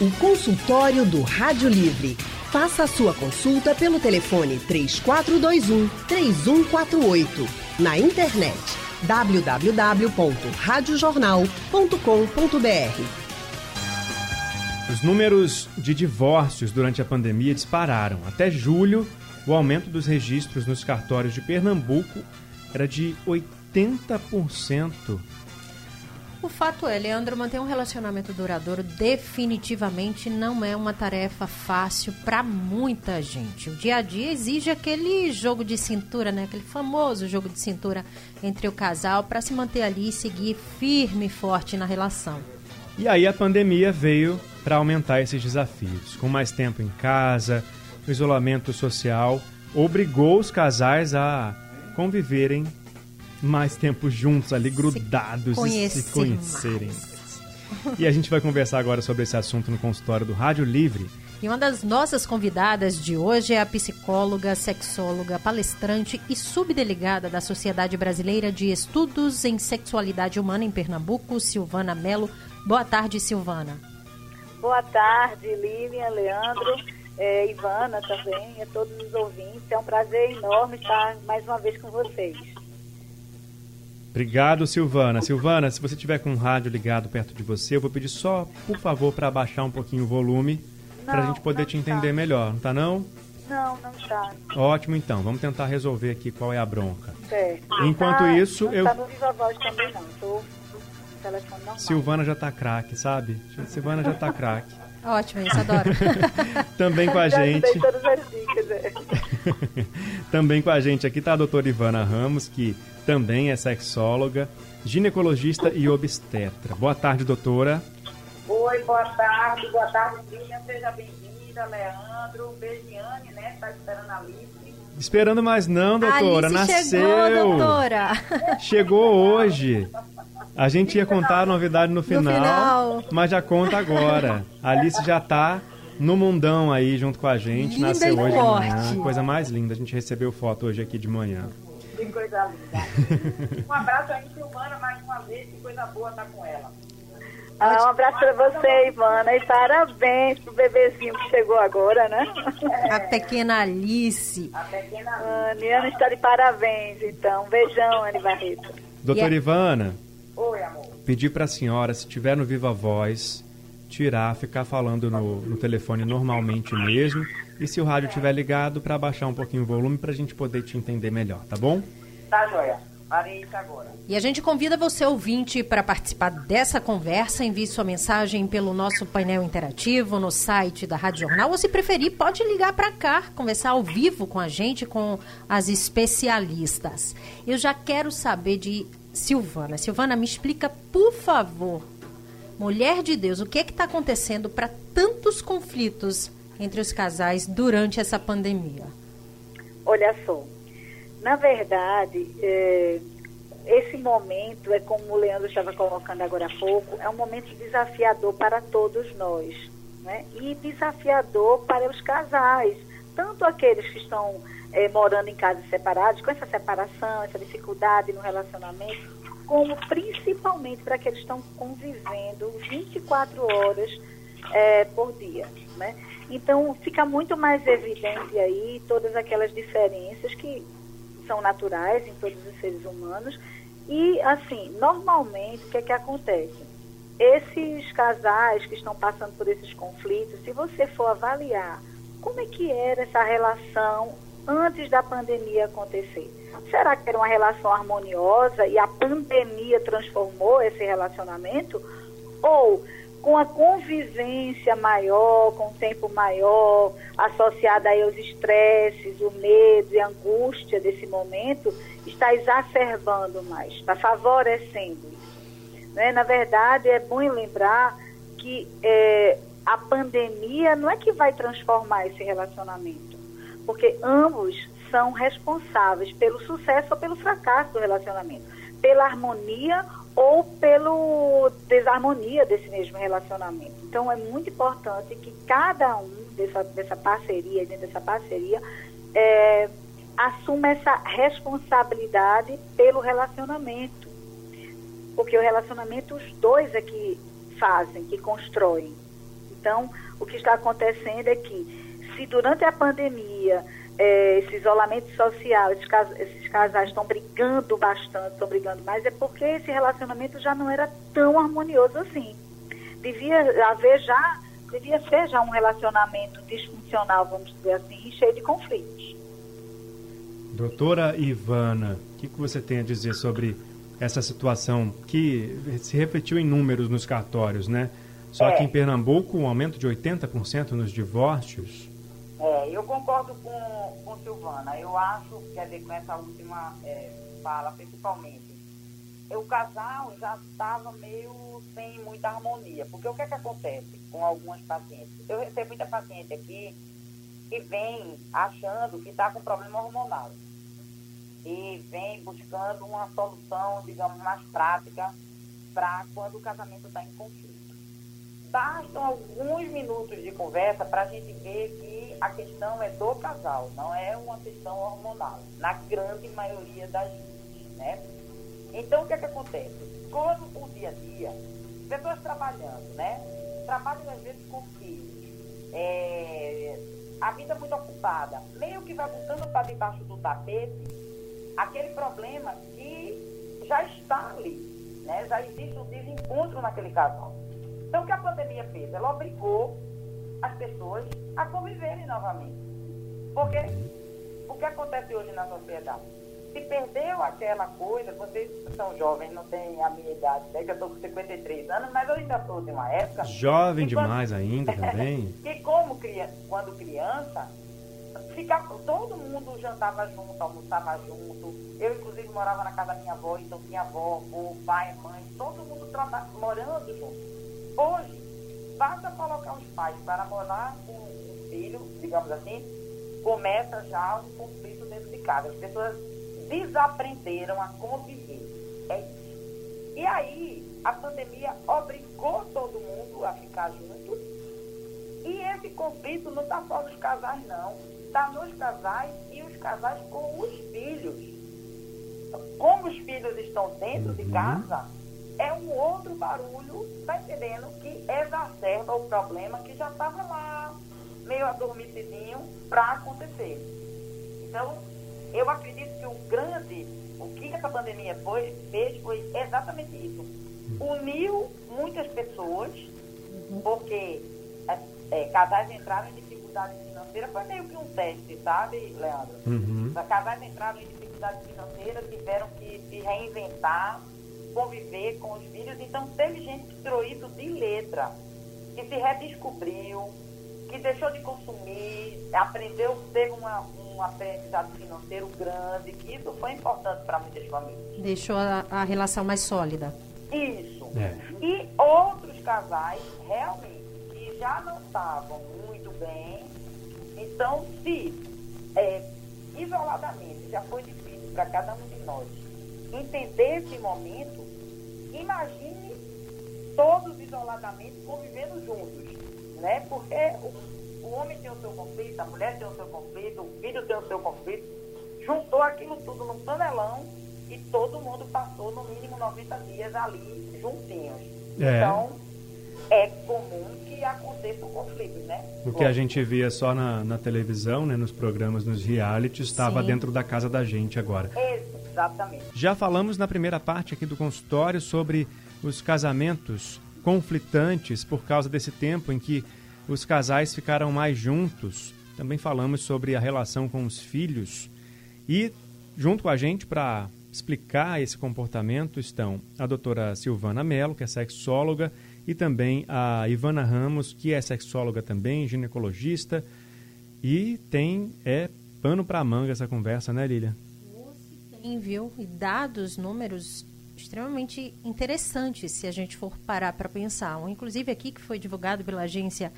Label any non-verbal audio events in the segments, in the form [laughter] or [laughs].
O consultório do Rádio Livre. Faça a sua consulta pelo telefone 3421 3148. Na internet www.radiojornal.com.br. Os números de divórcios durante a pandemia dispararam. Até julho, o aumento dos registros nos cartórios de Pernambuco era de 80%. O fato é, Leandro, manter um relacionamento duradouro definitivamente não é uma tarefa fácil para muita gente. O dia a dia exige aquele jogo de cintura, né? Aquele famoso jogo de cintura entre o casal para se manter ali e seguir firme e forte na relação. E aí a pandemia veio para aumentar esses desafios. Com mais tempo em casa, o isolamento social obrigou os casais a conviverem mais tempo juntos ali, grudados se e se conhecerem. Mais. E a gente vai conversar agora sobre esse assunto no consultório do Rádio Livre. E uma das nossas convidadas de hoje é a psicóloga, sexóloga, palestrante e subdelegada da Sociedade Brasileira de Estudos em Sexualidade Humana em Pernambuco, Silvana Melo. Boa tarde, Silvana. Boa tarde, Lívia, Leandro, é, Ivana também, a todos os ouvintes. É um prazer enorme estar mais uma vez com vocês. Obrigado, Silvana. Silvana, se você tiver com o rádio ligado perto de você, eu vou pedir só, por favor, para abaixar um pouquinho o volume, para a gente poder te entender tá. melhor, não tá não? Não, não está. Ótimo, então. Vamos tentar resolver aqui qual é a bronca. Certo. Enquanto tá, isso, não eu... Tá no Viva Voz também não, tô no telefone normal. Silvana já tá craque, sabe? Silvana já tá craque. [laughs] Ótimo, isso, adoro. [laughs] Também com a gente... todas as dicas, é. [laughs] Também com a gente aqui tá a doutora Ivana Ramos, que também é sexóloga, ginecologista e obstetra. Boa tarde, doutora. Oi, boa tarde, boa tarde, Lilian, seja bem-vinda, Leandro, Begiane, né, tá esperando a Alice. Esperando mais não, doutora, Alice nasceu. Chegou, doutora. Chegou hoje. A gente ia contar a novidade no final, no final, mas já conta agora. A Alice já tá no mundão aí junto com a gente, Linda nasceu hoje de manhã. Coisa mais linda, a gente recebeu foto hoje aqui de manhã. Que coisa linda. um abraço aí, Silvana, mais uma vez, que coisa boa tá com ela. Ah, um abraço para você, Ivana, e parabéns pro bebezinho que chegou agora, né? A pequena Alice. A pequena A Niana está de parabéns, então. Um beijão, Anne Barreto. Doutora E a- Ivana, Oi, amor. pedir para a senhora, se tiver no Viva Voz, tirar, ficar falando no, no telefone normalmente mesmo. E se o rádio estiver ligado, para baixar um pouquinho o volume para a gente poder te entender melhor, tá bom? Tá, joia. Parei isso agora. E a gente convida você, ouvinte, para participar dessa conversa. Envie sua mensagem pelo nosso painel interativo no site da Rádio Jornal. Ou, se preferir, pode ligar para cá, conversar ao vivo com a gente, com as especialistas. Eu já quero saber de Silvana. Silvana, me explica, por favor, mulher de Deus, o que é está acontecendo para tantos conflitos entre os casais durante essa pandemia? Olha só, na verdade, é, esse momento é como o Leandro estava colocando agora há pouco, é um momento desafiador para todos nós, né? E desafiador para os casais, tanto aqueles que estão é, morando em casas separadas, com essa separação, essa dificuldade no relacionamento, como principalmente para aqueles que estão convivendo 24 horas é, por dia, né? Então, fica muito mais evidente aí todas aquelas diferenças que são naturais em todos os seres humanos. E, assim, normalmente, o que é que acontece? Esses casais que estão passando por esses conflitos, se você for avaliar como é que era essa relação antes da pandemia acontecer, será que era uma relação harmoniosa e a pandemia transformou esse relacionamento? Ou com a convivência maior, com o tempo maior, associada aí aos estresses, o medo e a angústia desse momento, está exacerbando mais, está favorecendo isso. Né? Na verdade, é bom lembrar que é, a pandemia não é que vai transformar esse relacionamento, porque ambos são responsáveis pelo sucesso ou pelo fracasso do relacionamento, pela harmonia ou pelo desarmonia desse mesmo relacionamento. Então é muito importante que cada um dessa, dessa parceria, dentro dessa parceria, é, assuma essa responsabilidade pelo relacionamento. Porque o relacionamento os dois é que fazem, que constroem. Então, o que está acontecendo é que, se durante a pandemia, é, esse isolamento social, esses, cas esses casais estão brigando bastante, estão brigando mais, é porque esse relacionamento já não era tão harmonioso assim. Devia haver já, devia ser já um relacionamento disfuncional, vamos dizer assim, cheio de conflitos. Doutora Ivana, o que, que você tem a dizer sobre essa situação que se refletiu em números nos cartórios, né? Só é. que em Pernambuco, um aumento de 80% nos divórcios. É, eu concordo com, com Silvana. Eu acho, quer dizer, com essa última é, fala, principalmente, o casal já estava meio sem muita harmonia. Porque o que é que acontece com algumas pacientes? Eu recebo muita paciente aqui que vem achando que está com problema hormonal. E vem buscando uma solução, digamos, mais prática para quando o casamento está em conflito bastam alguns minutos de conversa para a gente ver que a questão é do casal, não é uma questão hormonal, na grande maioria das vezes, né? Então, o que é que acontece? Quando o dia a dia, pessoas trabalhando, né? Trabalham às vezes com filhos, é, a vida muito ocupada, meio que vai botando para debaixo do tapete aquele problema que já está ali, né? Já existe um desencontro naquele casal. Então, o que a pandemia fez? Ela obrigou as pessoas a conviverem novamente. Porque o que acontece hoje na sociedade? Se perdeu aquela coisa, vocês são jovens, não têm a minha idade, né? que eu estou com 53 anos, mas eu ainda sou de uma época. Jovem demais ainda [laughs] também. e como criança, quando criança, ficava, todo mundo jantava junto, almoçava junto. Eu, inclusive, morava na casa da minha avó, então tinha avó, avô, pai, mãe, todo mundo morando junto. Hoje, basta colocar os pais para morar com um filho, digamos assim, começa já um conflito dentro de casa. As pessoas desaprenderam a conviver. É isso. E aí, a pandemia obrigou todo mundo a ficar junto. E esse conflito não está só nos casais, não. Está nos casais e os casais com os filhos. Como os filhos estão dentro de uhum. casa, é um outro barulho, tá entendendo? Que exacerba o problema que já estava lá, meio adormecidinho, para acontecer. Então, eu acredito que o grande, o que essa pandemia foi, fez foi exatamente isso. Uniu muitas pessoas, porque é, é, casais entraram em dificuldade financeira, foi meio que um teste, sabe, Leandro? Uhum. Casais entraram em dificuldade financeira, tiveram que se reinventar, conviver com os filhos. Então, teve gente que tirou isso de letra, que se redescobriu, que deixou de consumir, aprendeu, teve uma, um aprendizado financeiro grande, que isso foi importante para muitas famílias. Deixou a, a, relação mais sólida. Isso. É. E outros casais, realmente, que já não estavam muito bem, então, se é, isoladamente já foi difícil para cada um de nós entender esse momento, imagine todos isoladamente convivendo juntos, né? Porque o, o homem tem o seu conflito, a mulher tem o seu conflito, o filho tem o seu conflito, juntou aquilo tudo num panelão e todo mundo passou no mínimo 90 dias ali juntinhos. É. Então, é comum que aconteça um conflito, né? O que a gente via só na, na televisão, né, nos programas, nos realities, estava dentro da casa da gente agora. Exatamente. Já falamos na primeira parte aqui do consultório sobre os casamentos conflitantes por causa desse tempo em que os casais ficaram mais juntos. Também falamos sobre a relação com os filhos. E junto com a gente para explicar esse comportamento estão a doutora Silvana Mello, que é sexóloga, e também a Ivana Ramos, que é sexóloga também, ginecologista. E tem é pano para manga essa conversa, né, Lília? Tem, viu? E dados, números extremamente interessantes se a gente for parar para pensar. Um, inclusive aqui que foi divulgado pela agência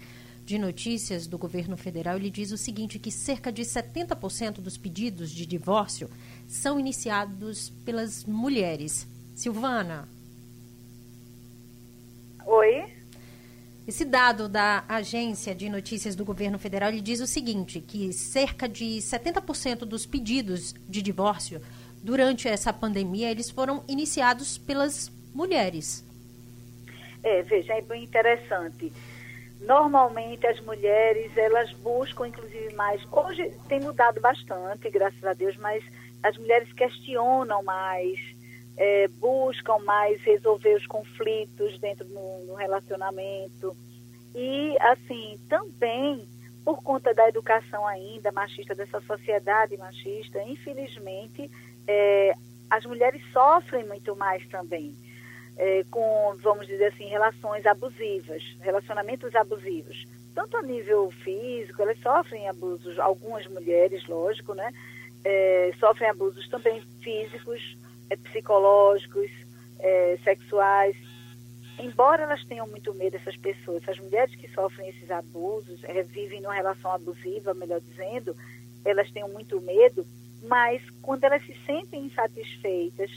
de notícias do governo federal, ele diz o seguinte, que cerca de 70% dos pedidos de divórcio são iniciados pelas mulheres. Silvana, Oi. Esse dado da Agência de Notícias do Governo Federal ele diz o seguinte, que cerca de 70% dos pedidos de divórcio durante essa pandemia, eles foram iniciados pelas mulheres. É, veja, é bem interessante. normalmente as mulheres elas buscam inclusive mais hoje tem mudado bastante graças a Deus mas as mulheres questionam mais é, buscam mais resolver os conflitos dentro do relacionamento e assim também por conta da educação ainda machista dessa sociedade machista infelizmente é, as mulheres sofrem muito mais também é, com, vamos dizer assim, relações abusivas, relacionamentos abusivos. Tanto a nível físico, elas sofrem abusos, algumas mulheres, lógico, né? É, sofrem abusos também físicos, é, psicológicos, é, sexuais. Embora elas tenham muito medo dessas pessoas, essas mulheres que sofrem esses abusos, é, vivem numa relação abusiva, melhor dizendo, elas têm muito medo, mas quando elas se sentem insatisfeitas,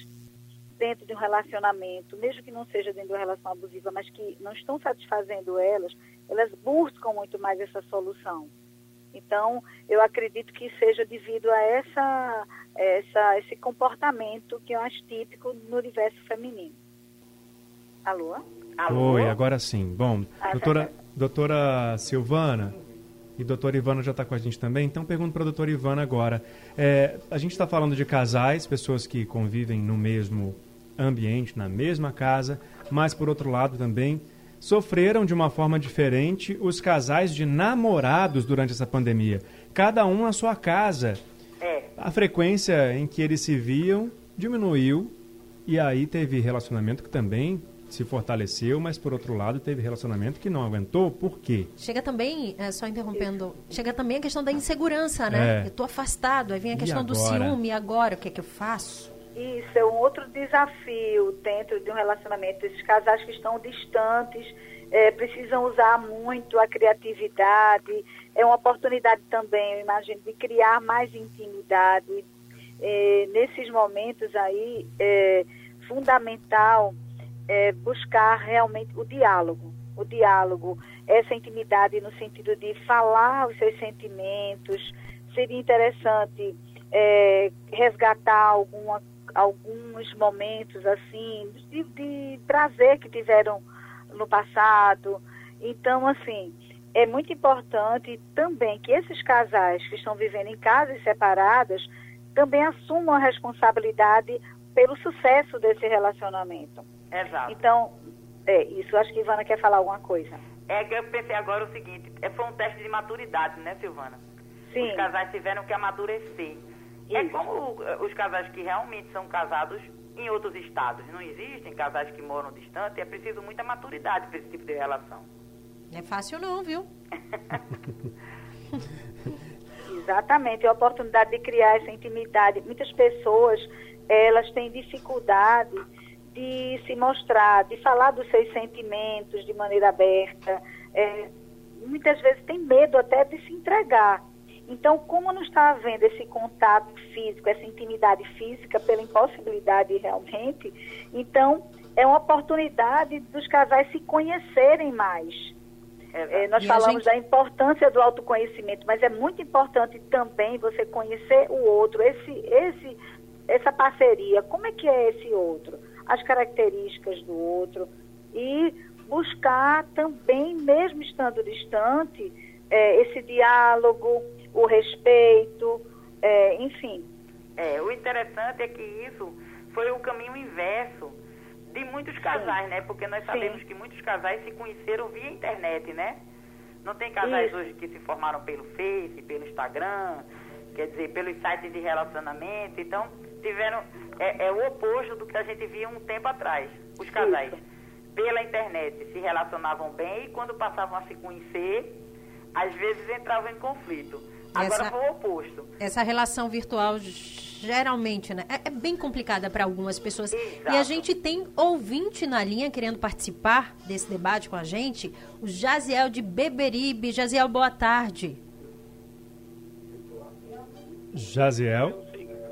dentro de um relacionamento, mesmo que não seja dentro de uma relação abusiva, mas que não estão satisfazendo elas, elas buscam muito mais essa solução. Então, eu acredito que seja devido a essa, essa, esse comportamento que é mais típico no universo feminino. Alô? Alô? Oi, agora sim. Bom, ah, doutora, doutora Silvana e doutora Ivana já está com a gente também, então pergunto para a doutora Ivana agora. É, a gente está falando de casais, pessoas que convivem no mesmo ambiente, na mesma casa, mas por outro lado também sofreram de uma forma diferente os casais de namorados durante essa pandemia. Cada um na sua casa. É. A frequência em que eles se viam diminuiu e aí teve relacionamento que também se fortaleceu, mas por outro lado teve relacionamento que não aguentou. Por quê? Chega também, é, só interrompendo, chega também a questão da insegurança, né? É. Eu estou afastado, aí vem a questão do ciúme, e agora o que é que eu faço? Isso é um outro desafio dentro de um relacionamento. Esses casais que estão distantes é, precisam usar muito a criatividade. É uma oportunidade também, eu imagino, de criar mais intimidade. É, nesses momentos aí, é fundamental é, buscar realmente o diálogo. O diálogo, essa intimidade no sentido de falar os seus sentimentos. Seria interessante é, resgatar alguma alguns momentos assim de, de prazer que tiveram no passado. Então, assim, é muito importante também que esses casais que estão vivendo em casas separadas também assumam a responsabilidade pelo sucesso desse relacionamento. Exato. Então, é isso. Acho que Ivana quer falar alguma coisa. É que eu pensei agora o seguinte, é, foi um teste de maturidade, né, Silvana? Sim. Os casais tiveram que amadurecer. É Isso. É como eh, os casais que realmente são casados em outros estados. Não existem casais que moram distante. É preciso muita maturidade para esse tipo de relação. Não é fácil não, viu? [laughs] Exatamente. É a oportunidade de criar essa intimidade. Muitas pessoas, elas têm dificuldade de se mostrar, de falar dos seus sentimentos de maneira aberta. É, muitas vezes tem medo até de se entregar. Então, como não está havendo esse contato físico, essa intimidade física, pela impossibilidade realmente, então é uma oportunidade dos casais se conhecerem mais. É, nós e falamos gente... da importância do autoconhecimento, mas é muito importante também você conhecer o outro, esse, esse, essa parceria. Como é que é esse outro? As características do outro. E buscar também, mesmo estando distante, é, esse diálogo, o respeito, é, enfim. É, o interessante é que isso foi o caminho inverso de muitos casais, Sim. né? Porque nós sabemos Sim. que muitos casais se conheceram via internet, né? Não tem casais isso. hoje que se formaram pelo Face, pelo Instagram, quer dizer, pelos sites de relacionamento. Então, tiveram. É, é o oposto do que a gente via um tempo atrás. Os casais, isso. pela internet, se relacionavam bem e quando passavam a se conhecer, às vezes entravam em conflito. Agora essa, foi o oposto. Essa relação virtual geralmente né, é, é bem complicada para algumas pessoas. Exato. E a gente tem ouvinte na linha querendo participar desse debate com a gente, o Jaziel de Beberibe. Jaziel, boa tarde. Jaziel.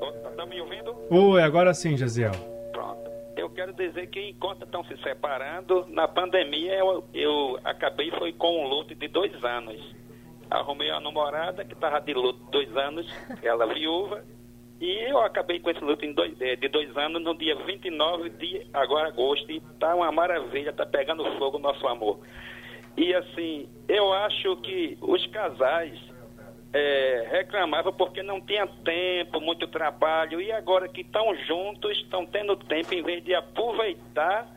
Está me ouvindo? Oi, agora sim, Jaziel. Pronto. Eu quero dizer que enquanto estão se separando, na pandemia eu, eu acabei foi com um luto de dois anos arrumei uma namorada que estava de luto dois anos, [laughs] ela viúva, e eu acabei com esse luto dois, eh, de dois anos no dia 29 de agora agosto, e tá uma maravilha, tá pegando fogo o nosso amor. E assim, eu acho que os casais é, reclamavam porque não tinha tempo, muito trabalho, e agora que estão juntos, estão tendo tempo, em vez de aproveitar,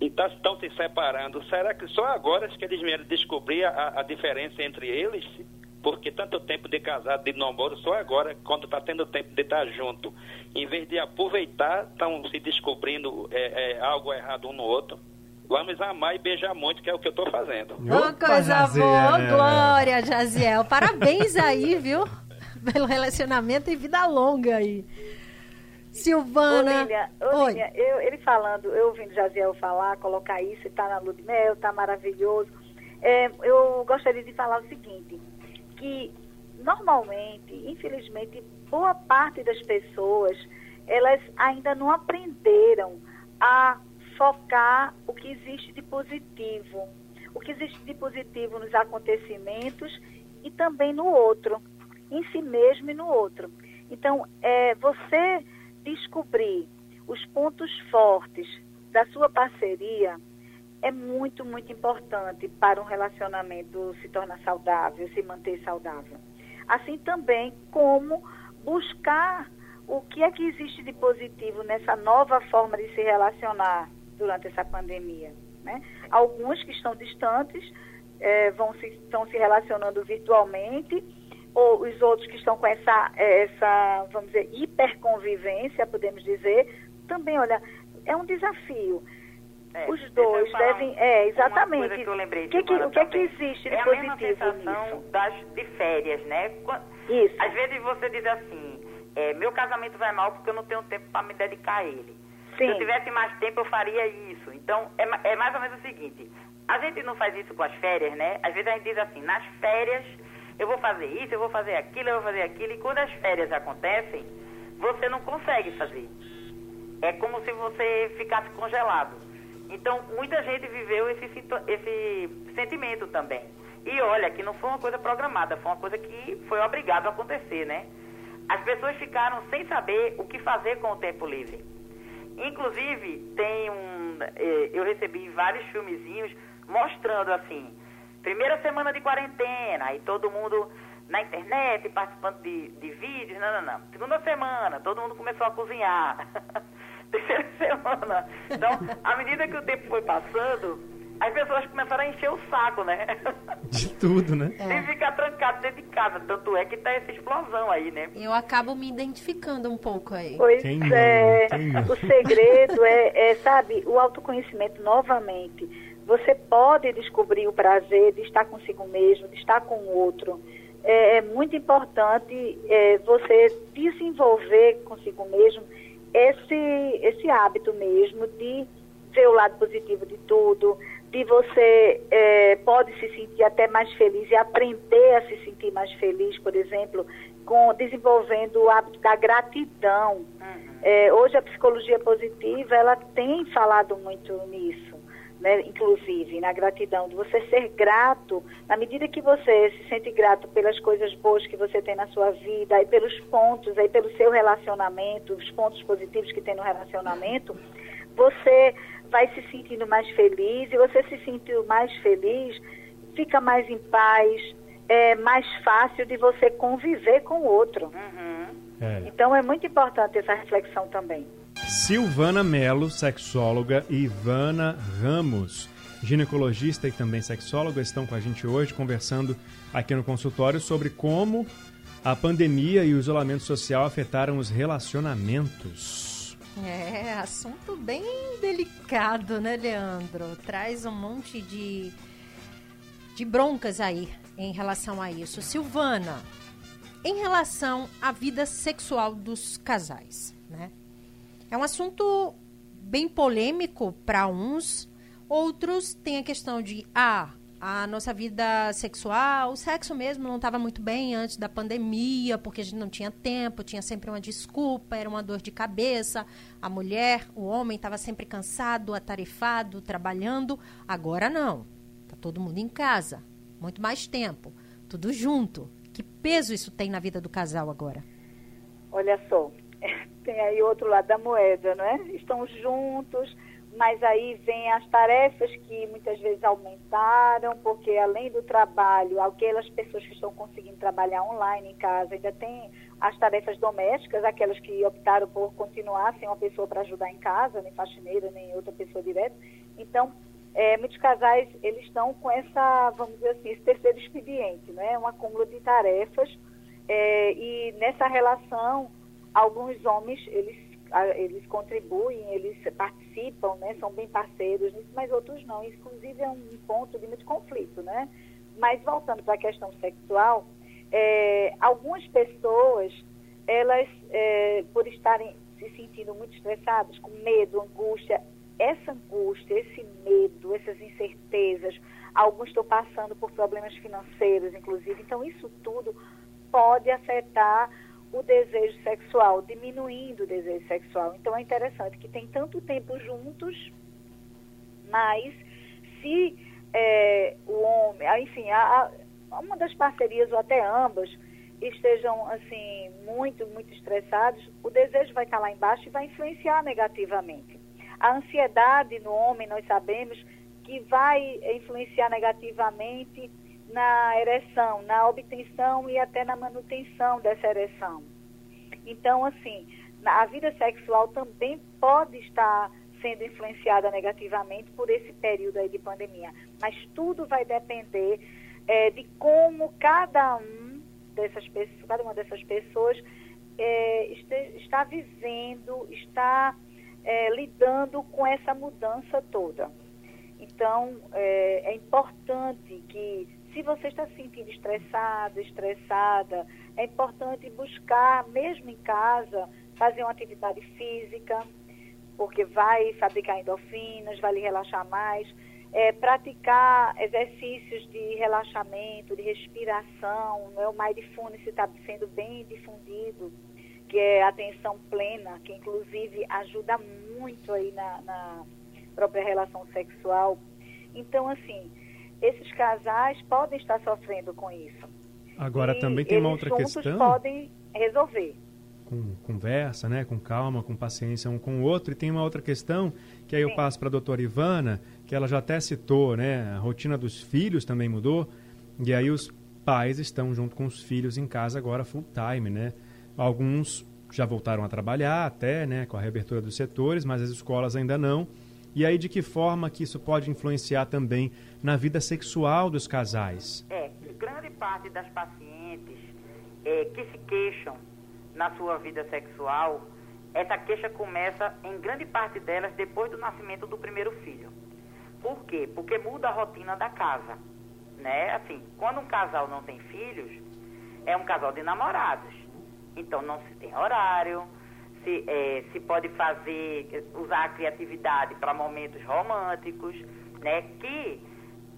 então estão se separando. Será que só agora que eles vieram descobrir a, a diferença entre eles? Porque tanto tempo de casado, de namoro, só agora, quando está tendo tempo de estar junto, em vez de aproveitar, estão se descobrindo é, é, algo errado um no outro. Vamos amar e beijar muito, que é o que eu estou fazendo. Uma coisa boa, Glória, Jaziel. Parabéns aí, viu? [laughs] Pelo relacionamento e vida longa aí. Silvana. Ô, Lília, eu, ele falando, eu ouvindo Jaziel falar, colocar isso, está na lua de mel, está maravilhoso. É, eu gostaria de falar o seguinte, que normalmente, infelizmente, boa parte das pessoas, elas ainda não aprenderam a focar o que existe de positivo, o que existe de positivo nos acontecimentos e também no outro, em si mesmo e no outro. Então, é, você descobrir os pontos fortes da sua parceria é muito, muito importante para um relacionamento se tornar saudável, se manter saudável. Assim também como buscar o que é que existe de positivo nessa nova forma de se relacionar durante essa pandemia. Né? Alguns que estão distantes é, vão se, estão se relacionando virtualmente, ou os outros que estão com essa, essa, vamos dizer, hiperconvivência, podemos dizer, também, olha, é um desafio. É, Os dois devem. É, exatamente. Que eu lembrei, que que, o que é que existe de é positivo a mesma sensação nisso? Das, de férias, né? Isso. Às vezes você diz assim, é, meu casamento vai mal porque eu não tenho tempo para me dedicar a ele. Sim. Se eu tivesse mais tempo, eu faria isso. Então, é, é mais ou menos o seguinte: a gente não faz isso com as férias, né? Às vezes a gente diz assim, nas férias eu vou fazer isso, eu vou fazer aquilo, eu vou fazer aquilo, e quando as férias acontecem, você não consegue fazer. É como se você ficasse congelado. Então, muita gente viveu esse, esse sentimento também. E olha, que não foi uma coisa programada, foi uma coisa que foi obrigado a acontecer, né? As pessoas ficaram sem saber o que fazer com o tempo livre. Inclusive, tem um. Eh, eu recebi vários filmezinhos mostrando assim. Primeira semana de quarentena, aí todo mundo na internet participando de, de vídeos, não, não, não. Segunda semana, todo mundo começou a cozinhar. [laughs] Terceira [laughs] semana. Então, à medida que o tempo foi passando, as pessoas começaram a encher o saco, né? [laughs] De tudo, né? É. Ficar trancado dentro de casa. Tanto é que tá essa explosão aí, né? Eu acabo me identificando um pouco aí. Pois Quem é. não? Quem? O segredo é, é, sabe, o autoconhecimento novamente. Você pode descobrir o prazer de estar consigo mesmo, de estar com o outro. É, é muito importante é, você desenvolver consigo mesmo esse, esse hábito mesmo de ver o lado positivo de tudo, de você é, pode se sentir até mais feliz e aprender a se sentir mais feliz, por exemplo, com desenvolvendo o hábito da gratidão. É, hoje a psicologia positiva ela tem falado muito nisso, né? inclusive na gratidão, de você ser grato, na medida que você se sente grato pelas coisas boas que você tem na sua vida e pelos pontos, aí pelo seu relacionamento, os pontos positivos que tem no relacionamento, você vai se sentindo mais feliz e você se sentiu mais feliz, fica mais em paz, é mais fácil de você conviver com o outro. É. Então é muito importante essa reflexão também. Silvana Melo, sexóloga, e Ivana Ramos, ginecologista e também sexóloga, estão com a gente hoje conversando aqui no consultório sobre como a pandemia e o isolamento social afetaram os relacionamentos. É, assunto bem delicado, né, Leandro? Traz um monte de, de broncas aí em relação a isso. Silvana, em relação à vida sexual dos casais, né? É um assunto bem polêmico para uns, outros têm a questão de ah, a nossa vida sexual, o sexo mesmo não estava muito bem antes da pandemia, porque a gente não tinha tempo, tinha sempre uma desculpa, era uma dor de cabeça. A mulher, o homem estava sempre cansado, atarefado, trabalhando. Agora não. Tá todo mundo em casa, muito mais tempo, tudo junto. Que peso isso tem na vida do casal agora? Olha só, [laughs] tem aí outro lado da moeda, não é? Estão juntos, mas aí vem as tarefas que muitas vezes aumentaram, porque além do trabalho, aquelas pessoas que estão conseguindo trabalhar online em casa, ainda tem as tarefas domésticas, aquelas que optaram por continuar sem uma pessoa para ajudar em casa, nem faxineira, nem outra pessoa direta. Então, é, muitos casais, eles estão com essa, vamos dizer assim, esse terceiro expediente, né? Um acúmulo de tarefas é, e nessa relação, alguns homens, eles, eles contribuem, eles participam, né? São bem parceiros nisso, mas outros não. Inclusive é um ponto de muito conflito, né? Mas voltando para a questão sexual, é, algumas pessoas, elas, é, por estarem se sentindo muito estressadas, com medo, angústia, essa angústia, esse medo, essas incertezas, alguns estão passando por problemas financeiros, inclusive. Então, isso tudo pode afetar o desejo sexual, diminuindo o desejo sexual. Então, é interessante que tem tanto tempo juntos, mas se é, o homem, enfim, a, a, uma das parcerias ou até ambas estejam assim muito, muito estressados, o desejo vai estar lá embaixo e vai influenciar negativamente. A ansiedade no homem, nós sabemos que vai influenciar negativamente na ereção, na obtenção e até na manutenção dessa ereção. Então, assim, a vida sexual também pode estar sendo influenciada negativamente por esse período aí de pandemia. Mas tudo vai depender é, de como cada um dessas pessoas, cada uma dessas pessoas é, este, está vivendo, está é, lidando com essa mudança toda. Então, é, é, importante que, se você está se sentindo estressado, estressada, é importante buscar, mesmo em casa, fazer uma atividade física, porque vai fabricar endorfinas, vai lhe relaxar mais. É, praticar exercícios de relaxamento, de respiração, né? o mindfulness está sendo bem difundido que é atenção plena, que inclusive ajuda muito aí na, na própria relação sexual. Então, assim, esses casais podem estar sofrendo com isso. Agora e também tem uma outra questão. podem resolver. Com conversa, né, com calma, com paciência um com o outro. E tem uma outra questão que aí Sim. eu passo para a doutora Ivana, que ela já até citou, né? A rotina dos filhos também mudou. E aí os pais estão junto com os filhos em casa agora full time, né? Alguns já voltaram a trabalhar até, né, com a reabertura dos setores, mas as escolas ainda não. E aí de que forma que isso pode influenciar também na vida sexual dos casais? É, grande parte das pacientes é, que se queixam na sua vida sexual, essa queixa começa em grande parte delas depois do nascimento do primeiro filho. Por quê? Porque muda a rotina da casa, né? Assim, quando um casal não tem filhos, é um casal de namorados. Então não se tem horário, se, é, se pode fazer, usar a criatividade para momentos românticos, né? Que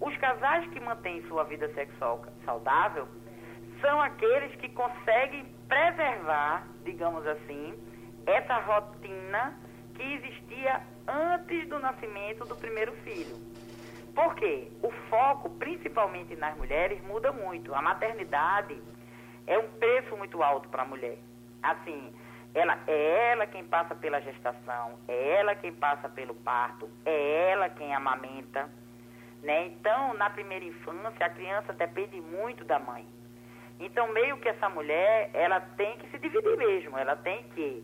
os casais que mantêm sua vida sexual saudável são aqueles que conseguem preservar, digamos assim, essa rotina que existia antes do nascimento do primeiro filho. Por quê? O foco, principalmente nas mulheres, muda muito. A maternidade é um preço muito alto para a mulher. Assim, ela é ela quem passa pela gestação, é ela quem passa pelo parto, é ela quem amamenta, né? Então, na primeira infância, a criança depende muito da mãe. Então, meio que essa mulher, ela tem que se dividir mesmo, ela tem que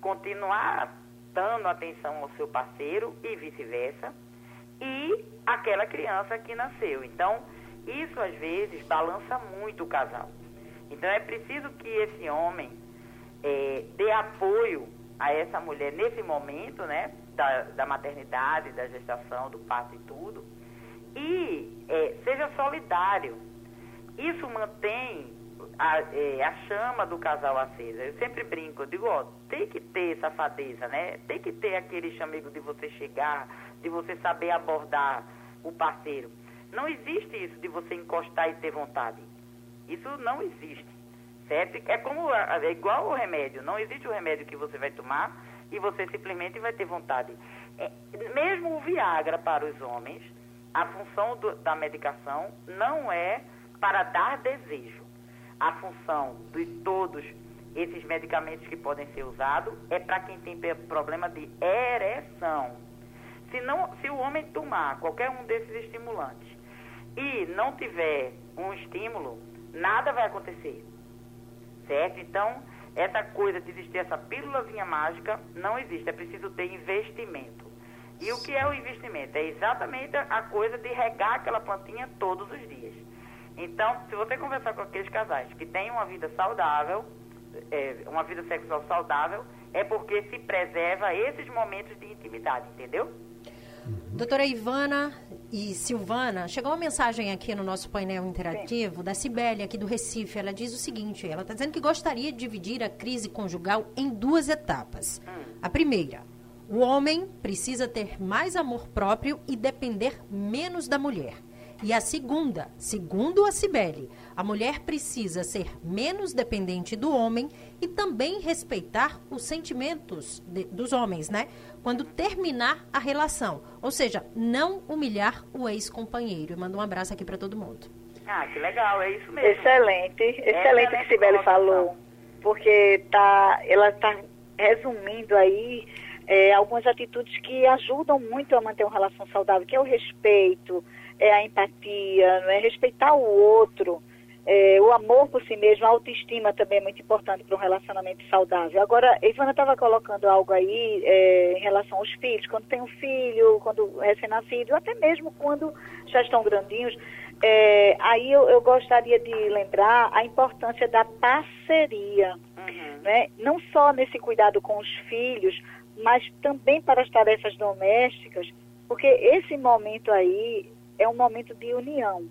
continuar dando atenção ao seu parceiro e vice-versa, e aquela criança que nasceu. Então, isso às vezes balança muito o casal. Então é preciso que esse homem é, dê apoio a essa mulher nesse momento, né, da, da maternidade, da gestação, do parto e tudo, e é, seja solidário. Isso mantém a, é, a, chama do casal acesa. Eu sempre brinco, eu digo, ó, tem que ter safadeza, né? Tem que ter aquele chamego de você chegar, de você saber abordar o parceiro. Não existe isso de você encostar e ter vontade. Isso não existe. Certo? É como é igual o remédio. Não existe o remédio que você vai tomar e você simplesmente vai ter vontade. É, mesmo o Viagra para os homens, a função do, da medicação não é para dar desejo. A função de todos esses medicamentos que podem ser usados é para quem tem problema de ereção. Se, não, se o homem tomar qualquer um desses estimulantes e não tiver um estímulo, nada vai acontecer. Certo? Então, essa coisa de existir essa pílulazinha mágica não existe. É preciso ter investimento. E o que é o investimento? É exatamente a coisa de regar aquela plantinha todos os dias. Então, se você conversar com aqueles casais que têm uma vida saudável, é, uma vida sexual saudável, é porque se preserva esses momentos de intimidade, entendeu? Doutora Ivana e Silvana, chegou uma mensagem aqui no nosso painel interativo Sim. da Cibele, aqui do Recife. Ela diz o seguinte: ela está dizendo que gostaria de dividir a crise conjugal em duas etapas. Hum. A primeira, o homem precisa ter mais amor próprio e depender menos da mulher. E a segunda, segundo a Cibele, a mulher precisa ser menos dependente do homem e também respeitar os sentimentos de, dos homens, né? Quando terminar a relação. Ou seja, não humilhar o ex-companheiro. E manda um abraço aqui para todo mundo. Ah, que legal, é isso mesmo. Excelente, excelente o que Cibele falou. Porque tá, ela está resumindo aí é, algumas atitudes que ajudam muito a manter uma relação saudável, que é o respeito, é a empatia, não é respeitar o outro, é, o amor por si mesmo, a autoestima também é muito importante para um relacionamento saudável. Agora, Ivana estava colocando algo aí é, em relação aos filhos, quando tem um filho, quando recém-nascido, até mesmo quando já estão grandinhos, é, aí eu, eu, gostaria de lembrar a importância da parceria, uhum. né? não só nesse cuidado com os filhos, mas também para as tarefas domésticas, porque esse momento aí é um momento de união.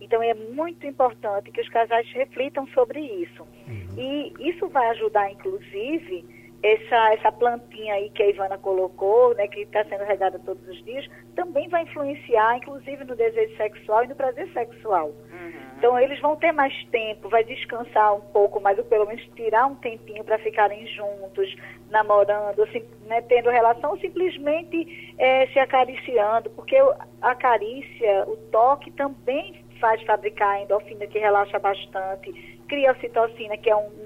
Então é muito importante que os casais reflitam sobre isso. Uhum. E isso vai ajudar, inclusive, essa, essa plantinha aí que a Ivana colocou, né, que está sendo regada todos os dias, também vai influenciar, inclusive, no desejo sexual e no prazer sexual. Uhum. Então, eles vão ter mais tempo, vai descansar um pouco mais, ou pelo menos tirar um tempinho para ficarem juntos, namorando, assim, né, tendo relação, ou simplesmente é, se acariciando, porque a carícia, o toque também faz fabricar a endorfina, que relaxa bastante, cria a citocina, que é um,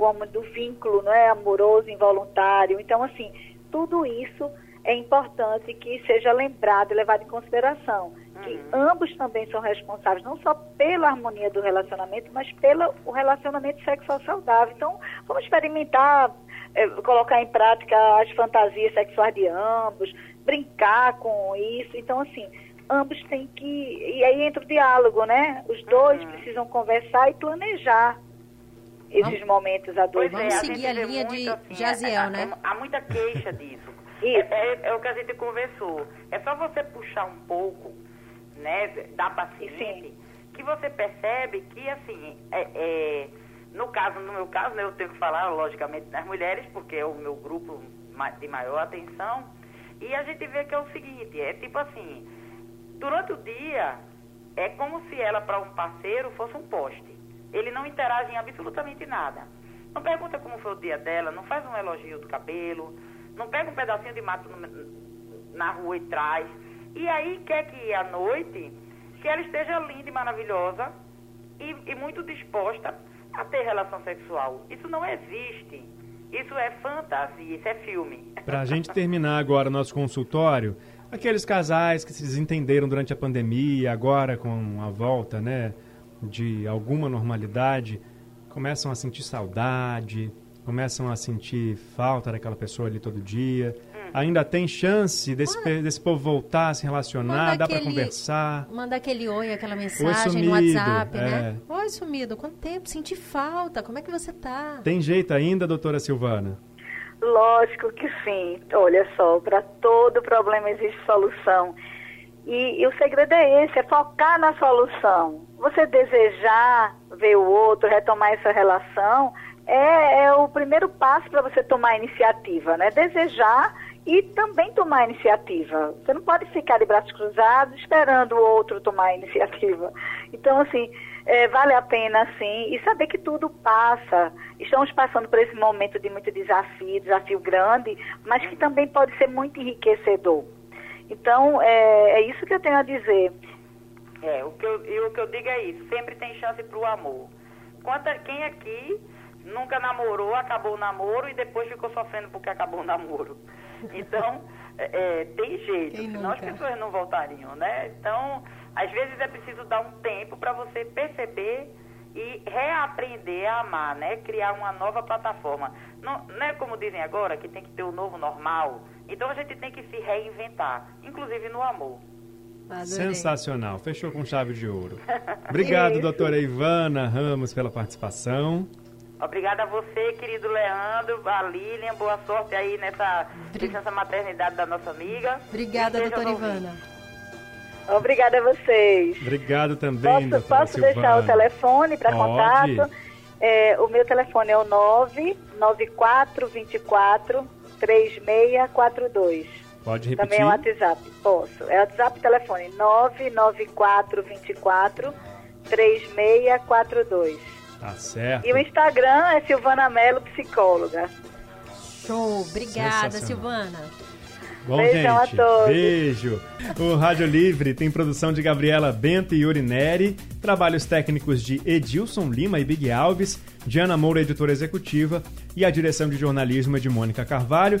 o homem do vínculo, não é amoroso, involuntário. Então, assim, tudo isso é importante que seja lembrado e levado em consideração. Que uhum. ambos também são responsáveis, não só pela harmonia do relacionamento, mas pelo relacionamento sexual saudável. Então, vamos experimentar, é, colocar em prática as fantasias sexuais de ambos, brincar com isso. Então, assim, ambos têm que. E aí entra o diálogo, né? Os dois uhum. precisam conversar e planejar esses momentos a dois. Vamos é, seguir a, a linha de assim, Jaziel, é, né? Há muita queixa disso. É, é, é, o que a gente conversou. É só você puxar um pouco, né, da paciente, que você percebe que, assim, é, é, no caso, no meu caso, né, eu tenho que falar, logicamente, das mulheres, porque é o meu grupo de maior atenção, e a gente vê que é o seguinte, é tipo assim, durante o dia, é como se ela, para um parceiro, fosse um poste. Ele não interage em absolutamente nada. Não pergunta como foi o dia dela, não faz um elogio do cabelo, não pega um pedacinho de mato no, na rua e traz. E aí quer que à noite, que ela esteja linda e maravilhosa e, e muito disposta a ter relação sexual. Isso não existe. Isso é fantasia, isso é filme. [laughs] Para a gente terminar agora nosso consultório, aqueles casais que se desentenderam durante a pandemia, agora com a volta, né? De alguma normalidade, começam a sentir saudade, começam a sentir falta daquela pessoa ali todo dia. Hum. Ainda tem chance desse, manda, desse povo voltar a se relacionar, dá para conversar. Manda aquele oi, aquela mensagem sumido, no WhatsApp, né? é. né? Oi, sumido, quanto tempo? Senti falta, como é que você tá? Tem jeito ainda, doutora Silvana? Lógico que sim. Olha só, para todo problema existe solução. E, e, o segredo é esse, é focar na solução. Você desejar ver o outro, retomar essa relação, é, é o primeiro passo para você tomar a iniciativa, né? Desejar e também tomar a iniciativa. Você não pode ficar de braços cruzados esperando o outro tomar a iniciativa. Então, assim, é, vale a pena, sim, e saber que tudo passa. Estamos passando por esse momento de muito desafio, desafio grande, mas que também pode ser muito enriquecedor. Então, é, é isso que eu tenho a dizer. É, o que eu, eu, o que eu digo é isso, sempre tem chance para o amor. Quanta, quem aqui nunca namorou, acabou o namoro e depois ficou sofrendo porque acabou o namoro? Então, é, tem jeito, Quem senão as nunca? pessoas não voltariam, né? Então, às vezes é preciso dar um tempo para você perceber e reaprender a amar, né? Criar uma nova plataforma. Não, não é como dizem agora, que tem que ter o novo normal. Então a gente tem que se reinventar, inclusive no amor. Adorei. Sensacional. Fechou com chave de ouro. Obrigado, [laughs] Isso. doutora Ivana Ramos, pela participação. Obrigada a você, querido Leandro, a Lilian, boa sorte aí nessa licença maternidade da nossa amiga. Obrigada, doutora. Ivana. Obrigada a vocês. Obrigado também, Posso, doutora posso deixar Silvana. o telefone para contato? É, o meu telefone é o 99424 3642. Pode repetir. Também é o WhatsApp. Posso. É o WhatsApp telefone 99424 3642. Tá certo. E o Instagram é Silvana Melo Psicóloga. Show. Obrigada. Silvana. Bom, Beijão a gente. todos. Beijo. O Rádio Livre tem produção de Gabriela Bento e Yuri Neri, trabalhos técnicos de Edilson Lima e Big Alves, Diana Moura, editora executiva, e a direção de jornalismo é de Mônica Carvalho.